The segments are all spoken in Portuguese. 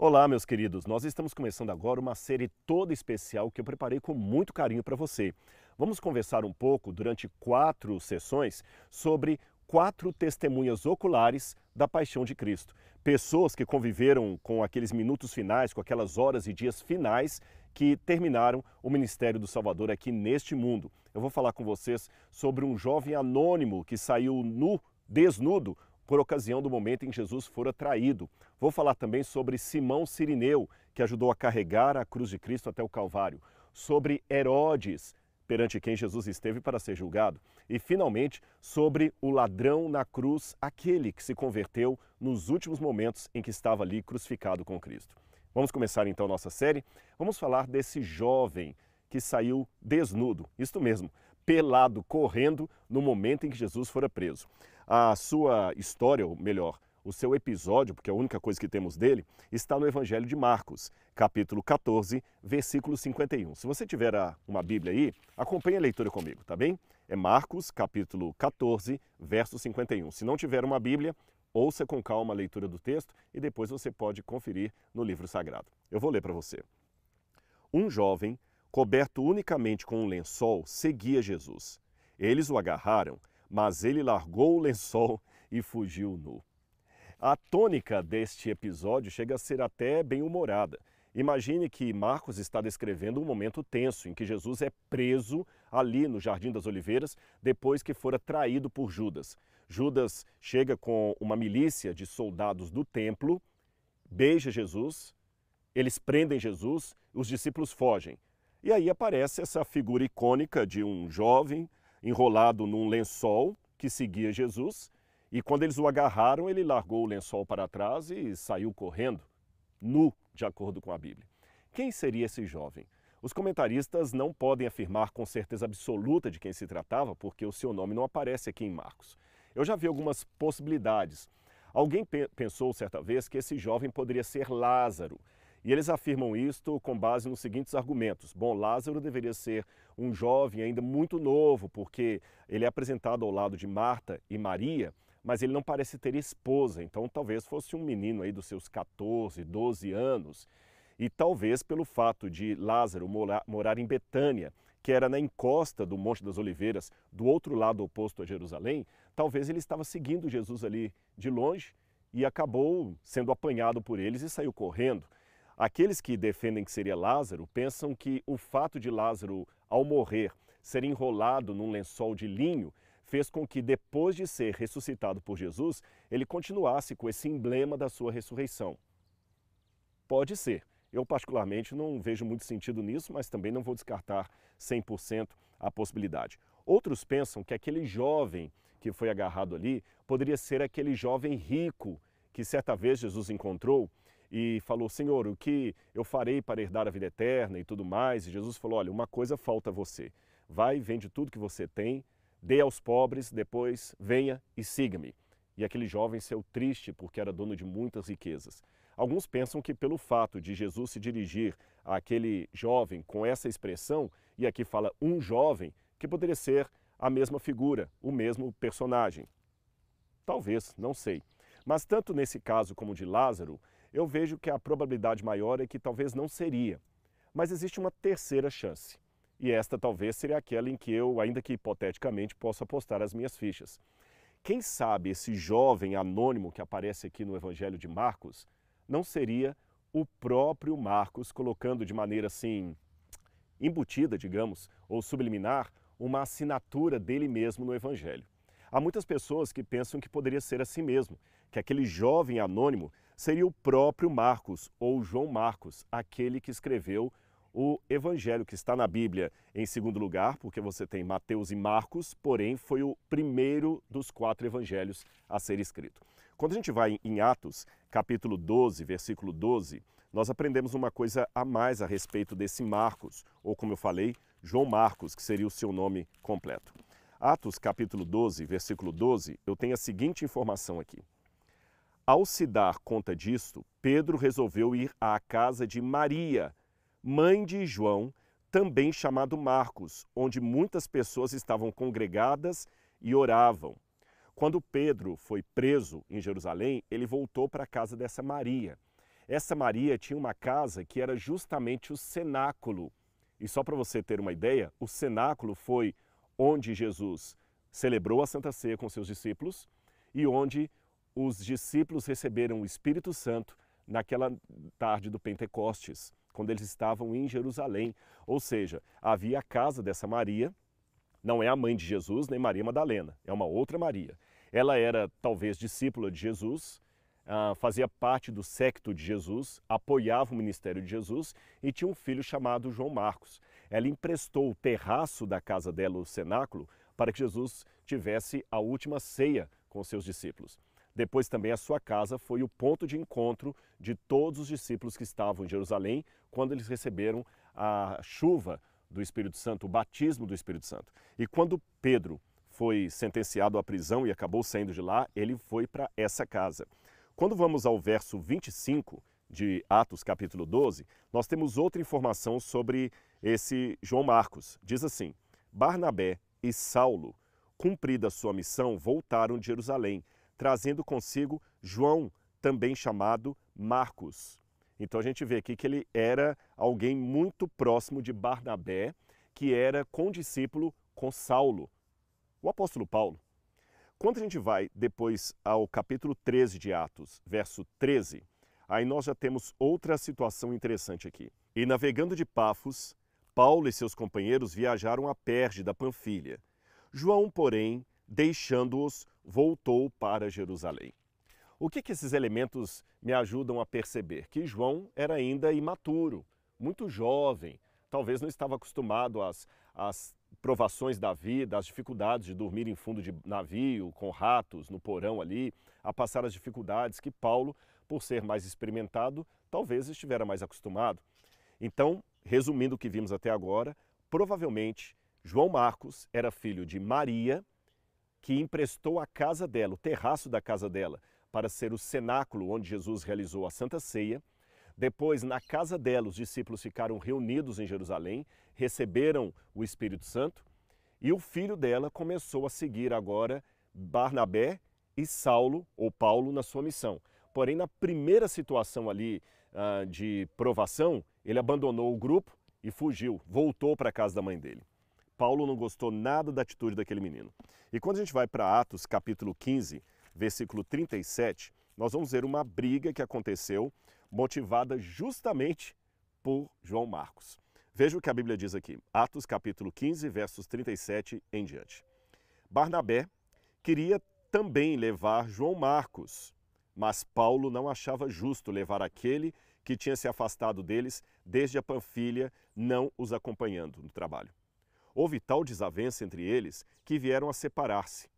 Olá, meus queridos. Nós estamos começando agora uma série toda especial que eu preparei com muito carinho para você. Vamos conversar um pouco durante quatro sessões sobre quatro testemunhas oculares da paixão de Cristo. Pessoas que conviveram com aqueles minutos finais, com aquelas horas e dias finais que terminaram o ministério do Salvador aqui neste mundo. Eu vou falar com vocês sobre um jovem anônimo que saiu nu, desnudo, por ocasião do momento em que Jesus fora traído. Vou falar também sobre Simão Sirineu, que ajudou a carregar a cruz de Cristo até o Calvário, sobre Herodes, perante quem Jesus esteve para ser julgado, e finalmente sobre o ladrão na cruz, aquele que se converteu nos últimos momentos em que estava ali crucificado com Cristo. Vamos começar então nossa série. Vamos falar desse jovem que saiu desnudo, isto mesmo, pelado, correndo no momento em que Jesus fora preso. A sua história, ou melhor, o seu episódio, porque é a única coisa que temos dele, está no Evangelho de Marcos, capítulo 14, versículo 51. Se você tiver uma Bíblia aí, acompanhe a leitura comigo, tá bem? É Marcos, capítulo 14, verso 51. Se não tiver uma Bíblia, ouça com calma a leitura do texto e depois você pode conferir no livro sagrado. Eu vou ler para você. Um jovem, coberto unicamente com um lençol, seguia Jesus. Eles o agarraram mas ele largou o lençol e fugiu nu. A tônica deste episódio chega a ser até bem humorada. Imagine que Marcos está descrevendo um momento tenso em que Jesus é preso ali no Jardim das Oliveiras depois que fora traído por Judas. Judas chega com uma milícia de soldados do templo, beija Jesus, eles prendem Jesus, os discípulos fogem. E aí aparece essa figura icônica de um jovem enrolado num lençol que seguia Jesus. E quando eles o agarraram, ele largou o lençol para trás e saiu correndo, nu, de acordo com a Bíblia. Quem seria esse jovem? Os comentaristas não podem afirmar com certeza absoluta de quem se tratava, porque o seu nome não aparece aqui em Marcos. Eu já vi algumas possibilidades. Alguém pensou certa vez que esse jovem poderia ser Lázaro, e eles afirmam isto com base nos seguintes argumentos. Bom, Lázaro deveria ser um jovem ainda muito novo, porque ele é apresentado ao lado de Marta e Maria, mas ele não parece ter esposa, então talvez fosse um menino aí dos seus 14, 12 anos. E talvez pelo fato de Lázaro morar, morar em Betânia, que era na encosta do Monte das Oliveiras, do outro lado oposto a Jerusalém, talvez ele estava seguindo Jesus ali de longe e acabou sendo apanhado por eles e saiu correndo. Aqueles que defendem que seria Lázaro pensam que o fato de Lázaro, ao morrer, ser enrolado num lençol de linho fez com que, depois de ser ressuscitado por Jesus, ele continuasse com esse emblema da sua ressurreição. Pode ser. Eu, particularmente, não vejo muito sentido nisso, mas também não vou descartar 100% a possibilidade. Outros pensam que aquele jovem que foi agarrado ali poderia ser aquele jovem rico que certa vez Jesus encontrou e falou: Senhor, o que eu farei para herdar a vida eterna e tudo mais? E Jesus falou: Olha, uma coisa falta a você. Vai, vende tudo que você tem, dê aos pobres, depois venha e siga-me. E aquele jovem saiu triste porque era dono de muitas riquezas. Alguns pensam que pelo fato de Jesus se dirigir àquele jovem com essa expressão, e aqui fala um jovem, que poderia ser a mesma figura, o mesmo personagem. Talvez, não sei. Mas tanto nesse caso como de Lázaro, eu vejo que a probabilidade maior é que talvez não seria. Mas existe uma terceira chance. E esta talvez seria aquela em que eu, ainda que hipoteticamente, posso apostar as minhas fichas. Quem sabe esse jovem anônimo que aparece aqui no Evangelho de Marcos não seria o próprio Marcos colocando de maneira assim embutida, digamos, ou subliminar, uma assinatura dele mesmo no Evangelho. Há muitas pessoas que pensam que poderia ser assim mesmo, que aquele jovem anônimo seria o próprio Marcos, ou João Marcos, aquele que escreveu o evangelho que está na Bíblia em segundo lugar, porque você tem Mateus e Marcos, porém foi o primeiro dos quatro evangelhos a ser escrito. Quando a gente vai em Atos, capítulo 12, versículo 12, nós aprendemos uma coisa a mais a respeito desse Marcos, ou como eu falei, João Marcos, que seria o seu nome completo. Atos, capítulo 12, versículo 12, eu tenho a seguinte informação aqui. Ao se dar conta disto, Pedro resolveu ir à casa de Maria, mãe de João, também chamado Marcos, onde muitas pessoas estavam congregadas e oravam. Quando Pedro foi preso em Jerusalém, ele voltou para a casa dessa Maria. essa Maria tinha uma casa que era justamente o cenáculo. E só para você ter uma ideia, o cenáculo foi onde Jesus celebrou a Santa Ceia com seus discípulos e onde os discípulos receberam o Espírito Santo naquela tarde do Pentecostes, quando eles estavam em Jerusalém. Ou seja, havia a casa dessa Maria, não é a mãe de Jesus nem Maria Madalena, é uma outra Maria. Ela era talvez discípula de Jesus, uh, fazia parte do secto de Jesus, apoiava o ministério de Jesus e tinha um filho chamado João Marcos. Ela emprestou o terraço da casa dela, o cenáculo, para que Jesus tivesse a última ceia com seus discípulos. Depois também a sua casa foi o ponto de encontro de todos os discípulos que estavam em Jerusalém quando eles receberam a chuva do Espírito Santo, o batismo do Espírito Santo. E quando Pedro foi sentenciado à prisão e acabou saindo de lá, ele foi para essa casa. Quando vamos ao verso 25 de Atos capítulo 12, nós temos outra informação sobre esse João Marcos. Diz assim: Barnabé e Saulo, cumprida sua missão, voltaram de Jerusalém trazendo consigo João, também chamado Marcos. Então a gente vê aqui que ele era alguém muito próximo de Barnabé, que era condiscípulo com Saulo, o apóstolo Paulo. Quando a gente vai depois ao capítulo 13 de Atos, verso 13, aí nós já temos outra situação interessante aqui. E navegando de Pafos, Paulo e seus companheiros viajaram a Perge da Panfilha. João, porém, deixando-os, voltou para Jerusalém. O que, que esses elementos me ajudam a perceber? Que João era ainda imaturo, muito jovem, talvez não estava acostumado às, às provações da vida, às dificuldades de dormir em fundo de navio, com ratos no porão ali, a passar as dificuldades que Paulo, por ser mais experimentado, talvez estivera mais acostumado. Então, resumindo o que vimos até agora, provavelmente João Marcos era filho de Maria, que emprestou a casa dela, o terraço da casa dela, para ser o cenáculo onde Jesus realizou a Santa Ceia. Depois, na casa dela, os discípulos ficaram reunidos em Jerusalém, receberam o Espírito Santo e o filho dela começou a seguir agora Barnabé e Saulo, ou Paulo, na sua missão. Porém, na primeira situação ali uh, de provação, ele abandonou o grupo e fugiu, voltou para a casa da mãe dele. Paulo não gostou nada da atitude daquele menino. E quando a gente vai para Atos capítulo 15, versículo 37, nós vamos ver uma briga que aconteceu motivada justamente por João Marcos. Veja o que a Bíblia diz aqui, Atos capítulo 15, versos 37 em diante. Barnabé queria também levar João Marcos, mas Paulo não achava justo levar aquele que tinha se afastado deles desde a Panfilha, não os acompanhando no trabalho. Houve tal desavença entre eles que vieram a separar-se.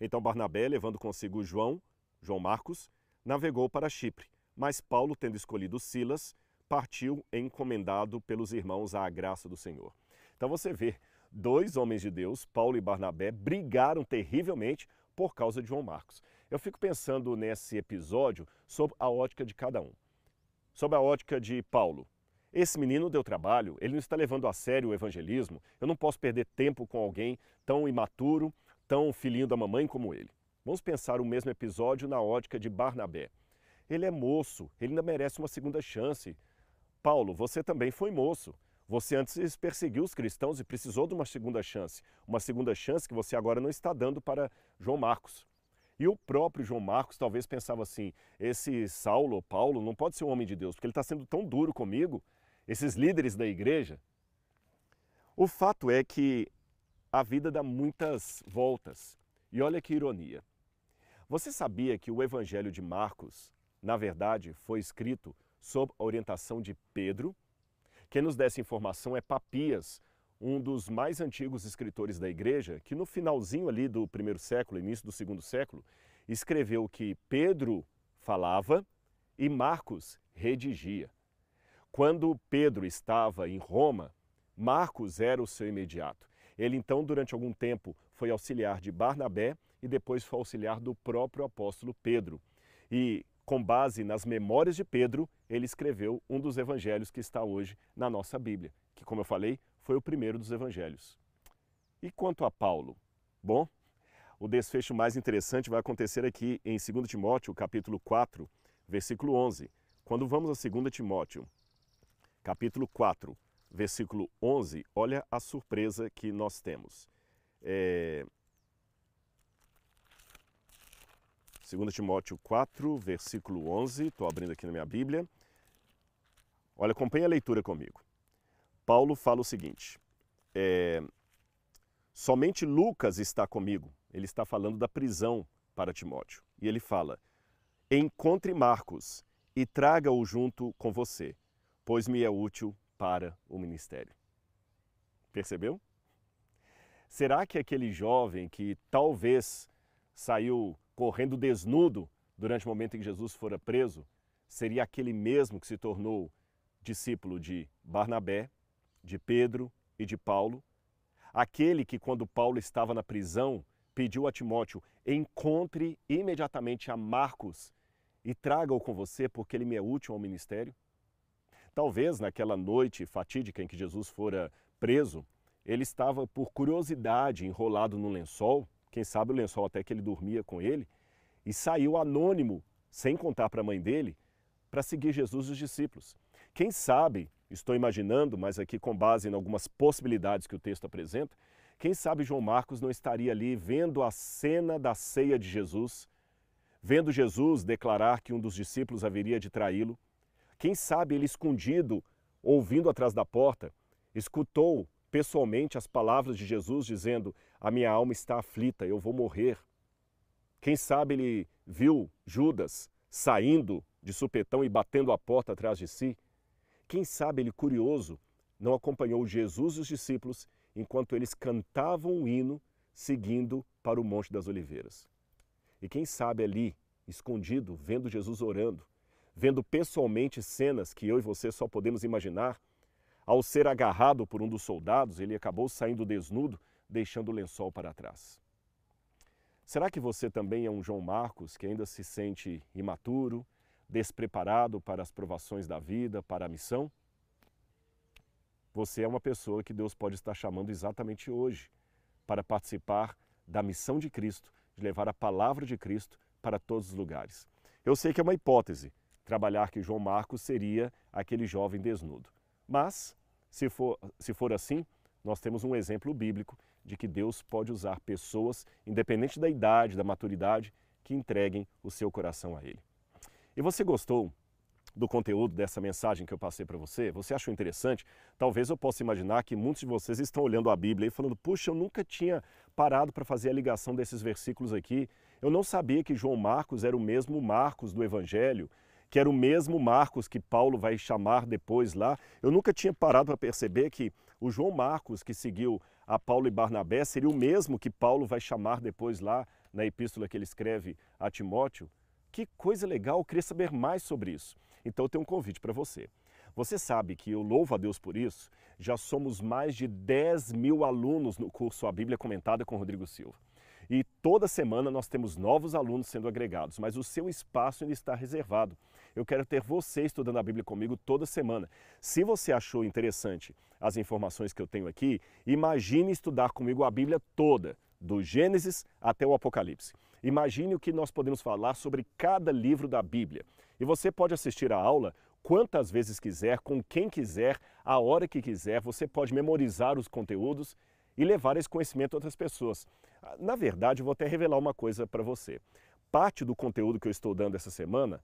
Então Barnabé, levando consigo João, João Marcos, navegou para Chipre, mas Paulo, tendo escolhido Silas, partiu encomendado pelos irmãos à graça do Senhor. Então você vê, dois homens de Deus, Paulo e Barnabé, brigaram terrivelmente por causa de João Marcos. Eu fico pensando nesse episódio sobre a ótica de cada um. Sobre a ótica de Paulo, esse menino deu trabalho, ele não está levando a sério o evangelismo. Eu não posso perder tempo com alguém tão imaturo, tão filhinho da mamãe como ele. Vamos pensar o mesmo episódio na ótica de Barnabé. Ele é moço, ele ainda merece uma segunda chance. Paulo, você também foi moço. Você antes perseguiu os cristãos e precisou de uma segunda chance. Uma segunda chance que você agora não está dando para João Marcos. E o próprio João Marcos talvez pensava assim: esse Saulo, Paulo, não pode ser um homem de Deus, porque ele está sendo tão duro comigo esses líderes da igreja, o fato é que a vida dá muitas voltas. E olha que ironia. Você sabia que o Evangelho de Marcos, na verdade, foi escrito sob a orientação de Pedro? Quem nos dá essa informação é Papias, um dos mais antigos escritores da igreja, que no finalzinho ali do primeiro século, início do segundo século, escreveu que Pedro falava e Marcos redigia. Quando Pedro estava em Roma, Marcos era o seu imediato. Ele então, durante algum tempo, foi auxiliar de Barnabé e depois foi auxiliar do próprio apóstolo Pedro. E, com base nas memórias de Pedro, ele escreveu um dos evangelhos que está hoje na nossa Bíblia, que, como eu falei, foi o primeiro dos evangelhos. E quanto a Paulo? Bom, o desfecho mais interessante vai acontecer aqui em 2 Timóteo, capítulo 4, versículo 11 Quando vamos a 2 Timóteo, capítulo 4, versículo 11, olha a surpresa que nós temos. É... 2 Timóteo 4, versículo 11, estou abrindo aqui na minha Bíblia. Olha, acompanhe a leitura comigo. Paulo fala o seguinte: é, somente Lucas está comigo. Ele está falando da prisão para Timóteo. E ele fala: encontre Marcos e traga-o junto com você, pois me é útil para o ministério. Percebeu? Será que aquele jovem que talvez saiu correndo desnudo durante o momento em que Jesus fora preso, seria aquele mesmo que se tornou discípulo de Barnabé, de Pedro e de Paulo? Aquele que, quando Paulo estava na prisão, pediu a Timóteo: encontre imediatamente a Marcos e traga-o com você, porque ele me é útil ao ministério? Talvez naquela noite fatídica em que Jesus fora preso, ele estava por curiosidade enrolado no lençol, quem sabe o lençol até que ele dormia com ele, e saiu anônimo, sem contar para a mãe dele, para seguir Jesus e os discípulos. Quem sabe, estou imaginando, mas aqui com base em algumas possibilidades que o texto apresenta, quem sabe João Marcos não estaria ali vendo a cena da ceia de Jesus, vendo Jesus declarar que um dos discípulos haveria de traí-lo, quem sabe ele escondido, ouvindo atrás da porta, escutou pessoalmente as palavras de Jesus dizendo: A minha alma está aflita, eu vou morrer. Quem sabe ele viu Judas saindo de supetão e batendo a porta atrás de si? Quem sabe ele, curioso, não acompanhou Jesus e os discípulos enquanto eles cantavam o hino seguindo para o Monte das Oliveiras? E quem sabe ali, escondido, vendo Jesus orando, vendo pessoalmente cenas que eu e você só podemos imaginar. Ao ser agarrado por um dos soldados, ele acabou saindo desnudo, deixando o lençol para trás. Será que você também é um João Marcos que ainda se sente imaturo, despreparado para as provações da vida, para a missão? Você é uma pessoa que Deus pode estar chamando exatamente hoje para participar da missão de Cristo, de levar a palavra de Cristo para todos os lugares. Eu sei que é uma hipótese, trabalhar que João Marcos seria aquele jovem desnudo. Mas, se for, se for assim, nós temos um exemplo bíblico de que Deus pode usar pessoas, independente da idade, da maturidade, que entreguem o seu coração a Ele. E você gostou do conteúdo dessa mensagem que eu passei para você? Você achou interessante? Talvez eu possa imaginar que muitos de vocês estão olhando a Bíblia e falando: puxa, eu nunca tinha parado para fazer a ligação desses versículos aqui. Eu não sabia que João Marcos era o mesmo Marcos do Evangelho que era o mesmo Marcos que Paulo vai chamar depois lá. Eu nunca tinha parado para perceber que o João Marcos que seguiu a Paulo e Barnabé seria o mesmo que Paulo vai chamar depois lá na epístola que ele escreve a Timóteo. Que coisa legal, eu queria saber mais sobre isso. Então eu tenho um convite para você. Você sabe que eu louvo a Deus por isso, já somos mais de 10 mil alunos no curso A Bíblia Comentada com Rodrigo Silva. E toda semana nós temos novos alunos sendo agregados, mas o seu espaço ainda está reservado. Eu quero ter você estudando a Bíblia comigo toda semana. Se você achou interessante as informações que eu tenho aqui, imagine estudar comigo a Bíblia toda, do Gênesis até o Apocalipse. Imagine o que nós podemos falar sobre cada livro da Bíblia. E você pode assistir a aula quantas vezes quiser, com quem quiser, a hora que quiser. Você pode memorizar os conteúdos e levar esse conhecimento a outras pessoas. Na verdade, eu vou até revelar uma coisa para você. Parte do conteúdo que eu estou dando essa semana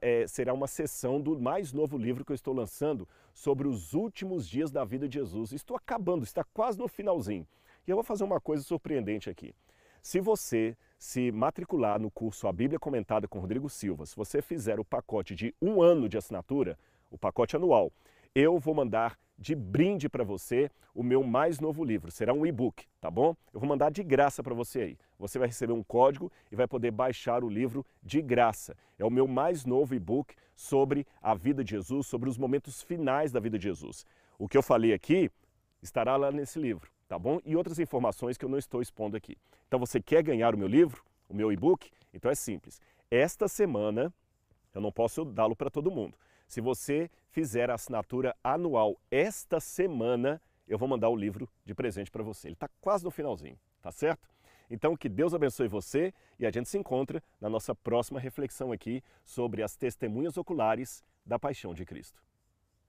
é, será uma sessão do mais novo livro que eu estou lançando sobre os últimos dias da vida de Jesus. Estou acabando, está quase no finalzinho. E eu vou fazer uma coisa surpreendente aqui. Se você se matricular no curso A Bíblia Comentada com Rodrigo Silva, se você fizer o pacote de um ano de assinatura, o pacote anual, eu vou mandar de brinde para você o meu mais novo livro. Será um e-book, tá bom? Eu vou mandar de graça para você aí. Você vai receber um código e vai poder baixar o livro de graça. É o meu mais novo e-book sobre a vida de Jesus, sobre os momentos finais da vida de Jesus. O que eu falei aqui estará lá nesse livro, tá bom? E outras informações que eu não estou expondo aqui. Então você quer ganhar o meu livro, o meu e-book? Então é simples. Esta semana eu não posso dá-lo para todo mundo. Se você fizer a assinatura anual esta semana, eu vou mandar o livro de presente para você. Ele está quase no finalzinho, tá certo? Então, que Deus abençoe você e a gente se encontra na nossa próxima reflexão aqui sobre as testemunhas oculares da paixão de Cristo.